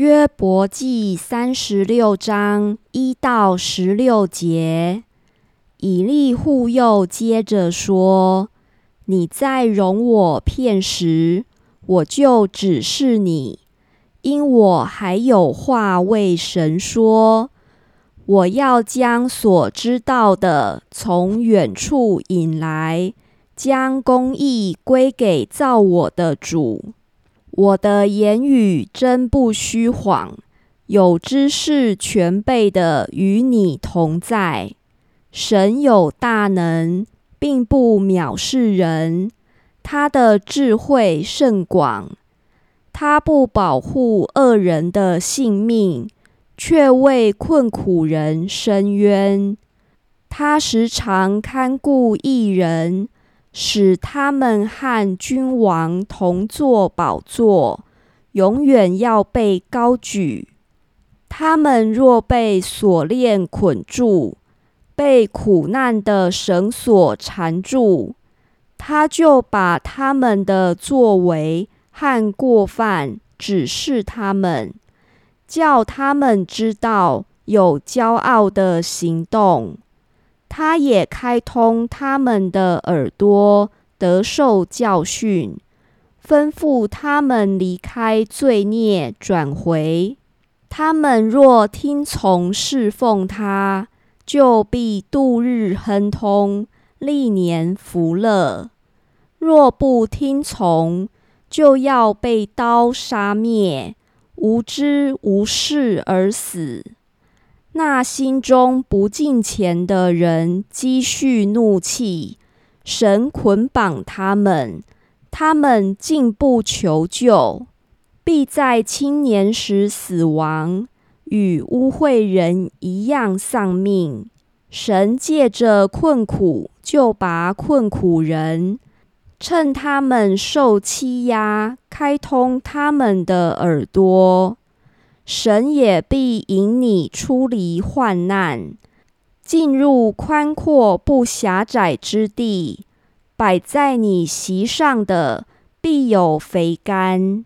约伯记三十六章一到十六节，以利户又接着说：“你在容我片时，我就指示你，因我还有话为神说。我要将所知道的从远处引来，将公义归给造我的主。”我的言语真不虚谎，有知识全备的与你同在。神有大能，并不藐视人。他的智慧甚广，他不保护恶人的性命，却为困苦人伸冤。他时常看顾一人。使他们和君王同坐宝座，永远要被高举。他们若被锁链捆住，被苦难的绳索缠住，他就把他们的作为和过犯指示他们，叫他们知道有骄傲的行动。他也开通他们的耳朵，得受教训，吩咐他们离开罪孽，转回。他们若听从侍奉他，就必度日亨通，历年福乐；若不听从，就要被刀杀灭，无知无事而死。那心中不敬虔的人积蓄怒气，神捆绑他们，他们竟不求救，必在青年时死亡，与污秽人一样丧命。神借着困苦救拔困苦人，趁他们受欺压，开通他们的耳朵。神也必引你出离患难，进入宽阔不狭窄之地。摆在你席上的必有肥甘。